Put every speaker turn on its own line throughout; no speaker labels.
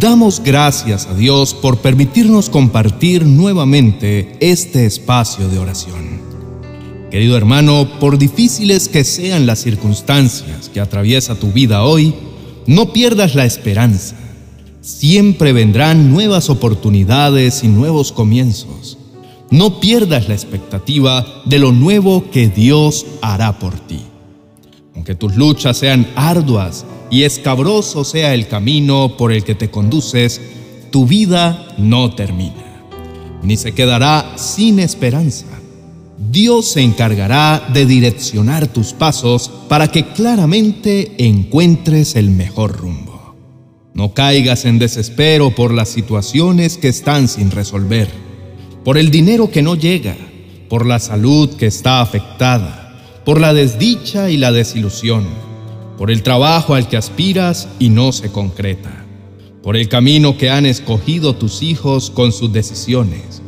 Damos gracias a Dios por permitirnos compartir nuevamente este espacio de oración. Querido hermano, por difíciles que sean las circunstancias que atraviesa tu vida hoy, no pierdas la esperanza. Siempre vendrán nuevas oportunidades y nuevos comienzos. No pierdas la expectativa de lo nuevo que Dios hará por ti. Aunque tus luchas sean arduas y escabroso sea el camino por el que te conduces, tu vida no termina, ni se quedará sin esperanza. Dios se encargará de direccionar tus pasos para que claramente encuentres el mejor rumbo. No caigas en desespero por las situaciones que están sin resolver, por el dinero que no llega, por la salud que está afectada, por la desdicha y la desilusión, por el trabajo al que aspiras y no se concreta, por el camino que han escogido tus hijos con sus decisiones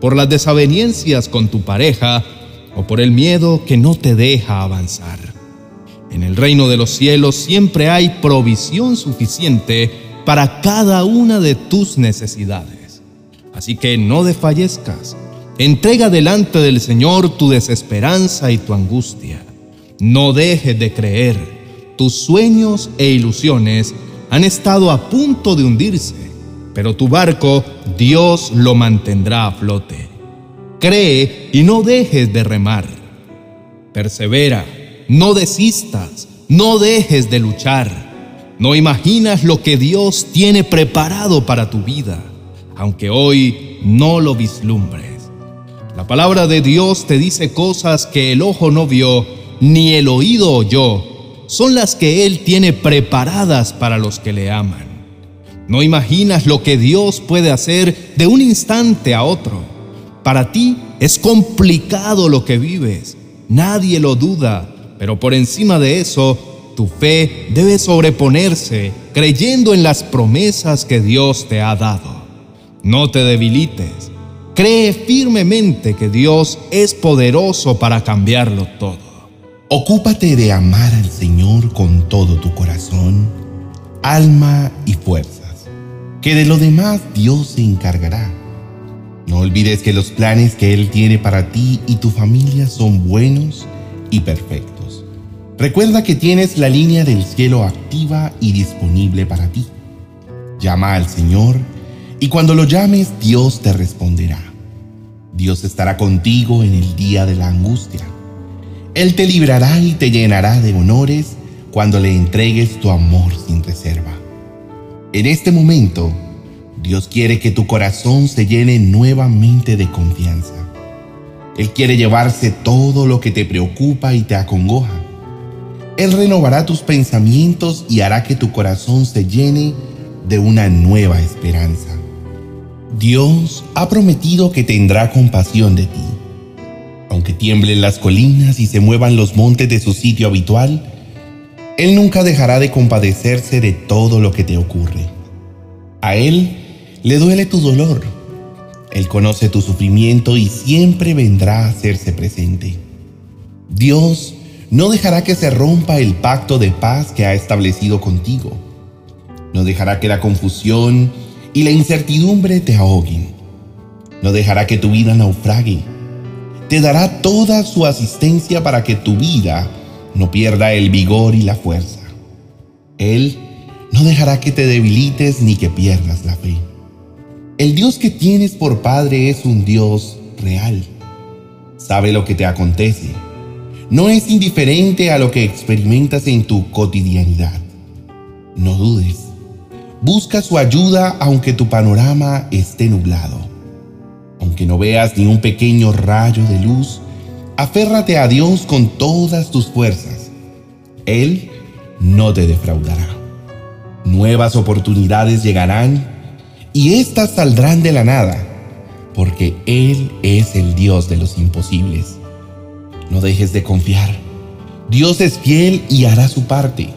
por las desavenencias con tu pareja o por el miedo que no te deja avanzar. En el reino de los cielos siempre hay provisión suficiente para cada una de tus necesidades. Así que no desfallezcas. Entrega delante del Señor tu desesperanza y tu angustia. No dejes de creer. Tus sueños e ilusiones han estado a punto de hundirse pero tu barco Dios lo mantendrá a flote. Cree y no dejes de remar. Persevera, no desistas, no dejes de luchar. No imaginas lo que Dios tiene preparado para tu vida, aunque hoy no lo vislumbres. La palabra de Dios te dice cosas que el ojo no vio, ni el oído oyó, son las que Él tiene preparadas para los que le aman. No imaginas lo que Dios puede hacer de un instante a otro. Para ti es complicado lo que vives. Nadie lo duda, pero por encima de eso, tu fe debe sobreponerse creyendo en las promesas que Dios te ha dado. No te debilites. Cree firmemente que Dios es poderoso para cambiarlo todo.
Ocúpate de amar al Señor con todo tu corazón, alma y fuerza que de lo demás Dios se encargará. No olvides que los planes que Él tiene para ti y tu familia son buenos y perfectos. Recuerda que tienes la línea del cielo activa y disponible para ti. Llama al Señor y cuando lo llames Dios te responderá. Dios estará contigo en el día de la angustia. Él te librará y te llenará de honores cuando le entregues tu amor sin reserva. En este momento, Dios quiere que tu corazón se llene nuevamente de confianza. Él quiere llevarse todo lo que te preocupa y te acongoja. Él renovará tus pensamientos y hará que tu corazón se llene de una nueva esperanza. Dios ha prometido que tendrá compasión de ti. Aunque tiemblen las colinas y se muevan los montes de su sitio habitual, él nunca dejará de compadecerse de todo lo que te ocurre. A Él le duele tu dolor. Él conoce tu sufrimiento y siempre vendrá a hacerse presente. Dios no dejará que se rompa el pacto de paz que ha establecido contigo. No dejará que la confusión y la incertidumbre te ahoguen. No dejará que tu vida naufrague. Te dará toda su asistencia para que tu vida no pierda el vigor y la fuerza. Él no dejará que te debilites ni que pierdas la fe. El Dios que tienes por Padre es un Dios real. Sabe lo que te acontece. No es indiferente a lo que experimentas en tu cotidianidad. No dudes. Busca su ayuda aunque tu panorama esté nublado. Aunque no veas ni un pequeño rayo de luz, Aférrate a Dios con todas tus fuerzas. Él no te defraudará. Nuevas oportunidades llegarán y éstas saldrán de la nada, porque Él es el Dios de los imposibles. No dejes de confiar. Dios es fiel y hará su parte.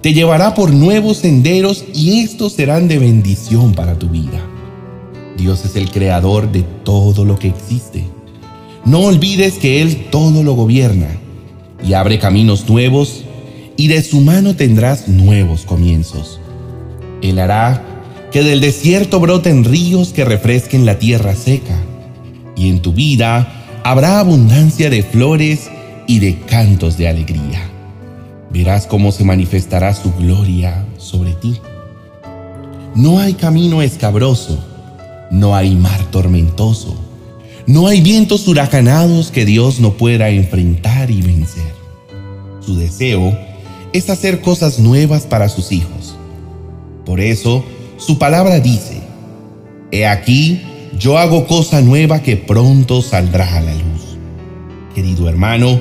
Te llevará por nuevos senderos y estos serán de bendición para tu vida. Dios es el creador de todo lo que existe no olvides que Él todo lo gobierna y abre caminos nuevos y de su mano tendrás nuevos comienzos. Él hará que del desierto broten ríos que refresquen la tierra seca, y en tu vida habrá abundancia de flores y de cantos de alegría. Verás cómo se manifestará su gloria sobre ti. No hay camino escabroso, no hay mar tormentoso, no hay vientos huracanados que Dios no pueda enfrentar y vencer. Su deseo es hacer cosas nuevas para sus hijos. Por eso, su palabra dice, He aquí, yo hago cosa nueva que pronto saldrá a la luz. Querido hermano,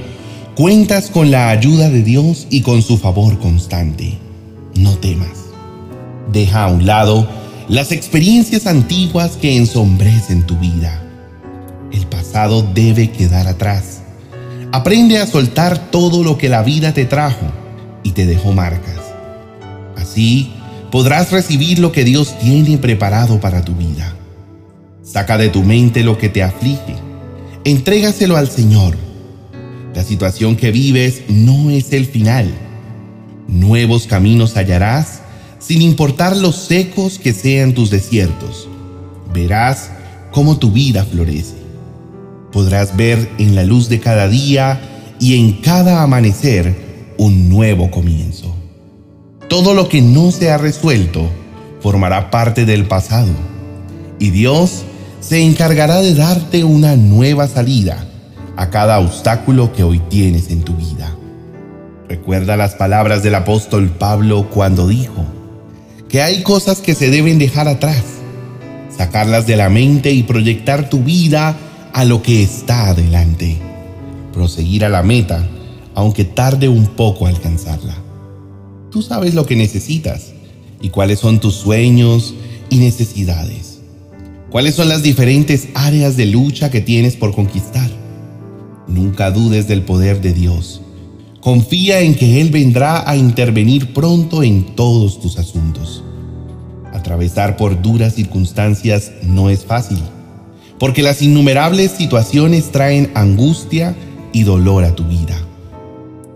cuentas con la ayuda de Dios y con su favor constante. No temas. Deja a un lado las experiencias antiguas que ensombrecen tu vida. El pasado debe quedar atrás. Aprende a soltar todo lo que la vida te trajo y te dejó marcas. Así podrás recibir lo que Dios tiene preparado para tu vida. Saca de tu mente lo que te aflige. Entrégaselo al Señor. La situación que vives no es el final. Nuevos caminos hallarás sin importar los secos que sean tus desiertos. Verás cómo tu vida florece. Podrás ver en la luz de cada día y en cada amanecer un nuevo comienzo. Todo lo que no se ha resuelto formará parte del pasado y Dios se encargará de darte una nueva salida a cada obstáculo que hoy tienes en tu vida. Recuerda las palabras del apóstol Pablo cuando dijo que hay cosas que se deben dejar atrás, sacarlas de la mente y proyectar tu vida a lo que está adelante, proseguir a la meta aunque tarde un poco alcanzarla. Tú sabes lo que necesitas y cuáles son tus sueños y necesidades. ¿Cuáles son las diferentes áreas de lucha que tienes por conquistar? Nunca dudes del poder de Dios. Confía en que Él vendrá a intervenir pronto en todos tus asuntos. Atravesar por duras circunstancias no es fácil, porque las innumerables situaciones traen angustia y dolor a tu vida.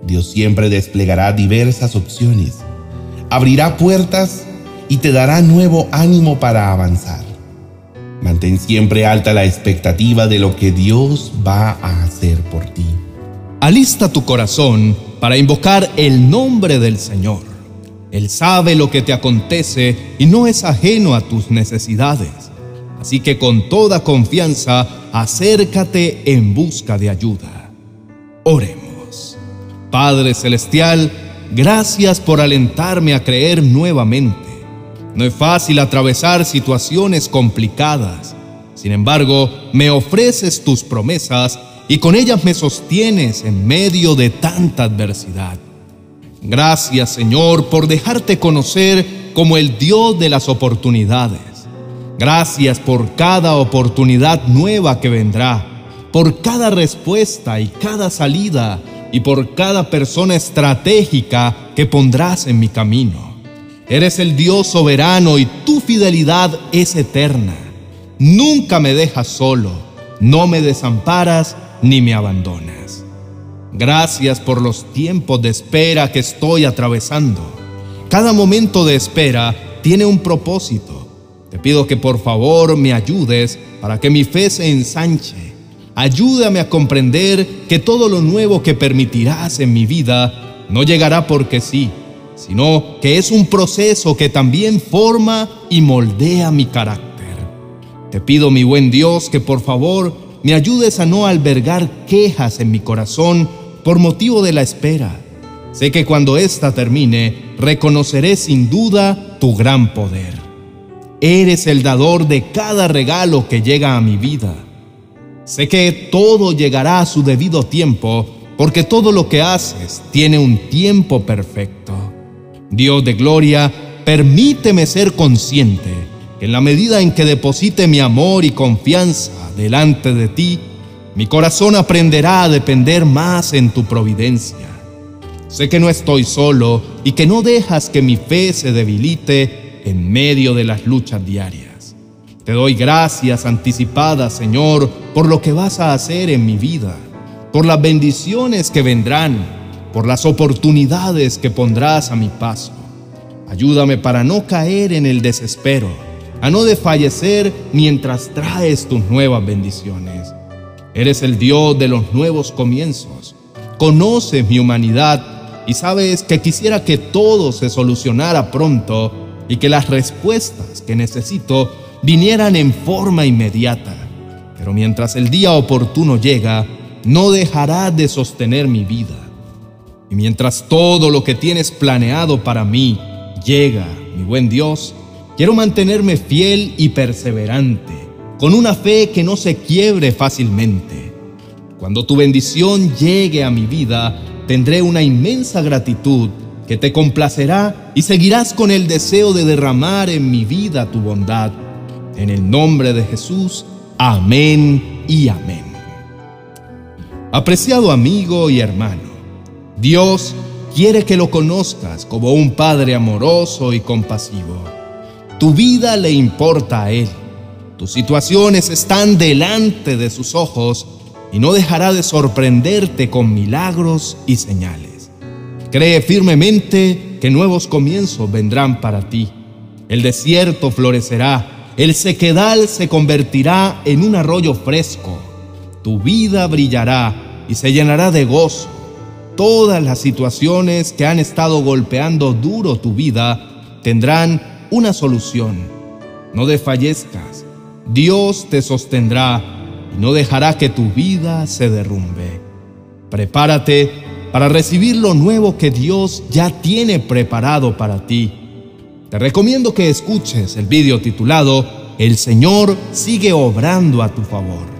Dios siempre desplegará diversas opciones, abrirá puertas y te dará nuevo ánimo para avanzar. Mantén siempre alta la expectativa de lo que Dios va a hacer por ti.
Alista tu corazón para invocar el nombre del Señor. Él sabe lo que te acontece y no es ajeno a tus necesidades. Así que con toda confianza, acércate en busca de ayuda. Oremos. Padre Celestial, gracias por alentarme a creer nuevamente. No es fácil atravesar situaciones complicadas. Sin embargo, me ofreces tus promesas y con ellas me sostienes en medio de tanta adversidad. Gracias Señor por dejarte conocer como el Dios de las oportunidades. Gracias por cada oportunidad nueva que vendrá, por cada respuesta y cada salida y por cada persona estratégica que pondrás en mi camino. Eres el Dios soberano y tu fidelidad es eterna. Nunca me dejas solo, no me desamparas ni me abandonas. Gracias por los tiempos de espera que estoy atravesando. Cada momento de espera tiene un propósito. Te pido que por favor me ayudes para que mi fe se ensanche Ayúdame a comprender que todo lo nuevo que permitirás en mi vida no llegará porque sí, sino que es un proceso que también forma y moldea mi carácter. Te pido, mi buen Dios, que por favor me ayudes a no albergar quejas en mi corazón por motivo de la espera. Sé que cuando ésta termine, reconoceré sin duda tu gran poder. Eres el dador de cada regalo que llega a mi vida. Sé que todo llegará a su debido tiempo, porque todo lo que haces tiene un tiempo perfecto. Dios de gloria, permíteme ser consciente en la medida en que deposite mi amor y confianza delante de ti, mi corazón aprenderá a depender más en tu providencia. Sé que no estoy solo y que no dejas que mi fe se debilite en medio de las luchas diarias. Te doy gracias anticipadas, Señor, por lo que vas a hacer en mi vida, por las bendiciones que vendrán, por las oportunidades que pondrás a mi paso. Ayúdame para no caer en el desespero, a no desfallecer mientras traes tus nuevas bendiciones. Eres el Dios de los nuevos comienzos. Conoces mi humanidad y sabes que quisiera que todo se solucionara pronto y que las respuestas que necesito vinieran en forma inmediata. Pero mientras el día oportuno llega, no dejará de sostener mi vida. Y mientras todo lo que tienes planeado para mí llega, mi buen Dios, quiero mantenerme fiel y perseverante, con una fe que no se quiebre fácilmente. Cuando tu bendición llegue a mi vida, tendré una inmensa gratitud que te complacerá y seguirás con el deseo de derramar en mi vida tu bondad. En el nombre de Jesús, amén y amén. Apreciado amigo y hermano, Dios quiere que lo conozcas como un Padre amoroso y compasivo. Tu vida le importa a Él. Tus situaciones están delante de sus ojos y no dejará de sorprenderte con milagros y señales. Cree firmemente que nuevos comienzos vendrán para ti. El desierto florecerá, el sequedal se convertirá en un arroyo fresco. Tu vida brillará y se llenará de gozo. Todas las situaciones que han estado golpeando duro tu vida tendrán una solución. No desfallezcas. Dios te sostendrá y no dejará que tu vida se derrumbe. Prepárate para recibir lo nuevo que Dios ya tiene preparado para ti. Te recomiendo que escuches el vídeo titulado El Señor sigue obrando a tu favor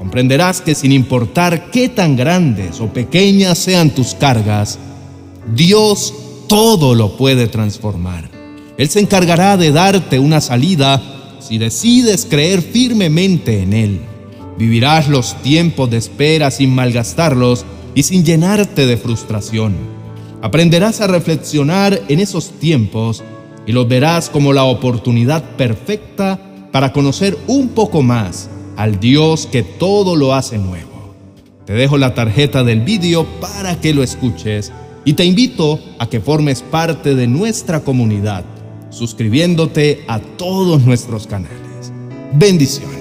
comprenderás que sin importar qué tan grandes o pequeñas sean tus cargas, Dios todo lo puede transformar. Él se encargará de darte una salida si decides creer firmemente en Él. Vivirás los tiempos de espera sin malgastarlos y sin llenarte de frustración. Aprenderás a reflexionar en esos tiempos y los verás como la oportunidad perfecta para conocer un poco más al Dios que todo lo hace nuevo. Te dejo la tarjeta del vídeo para que lo escuches y te invito a que formes parte de nuestra comunidad, suscribiéndote a todos nuestros canales. Bendiciones.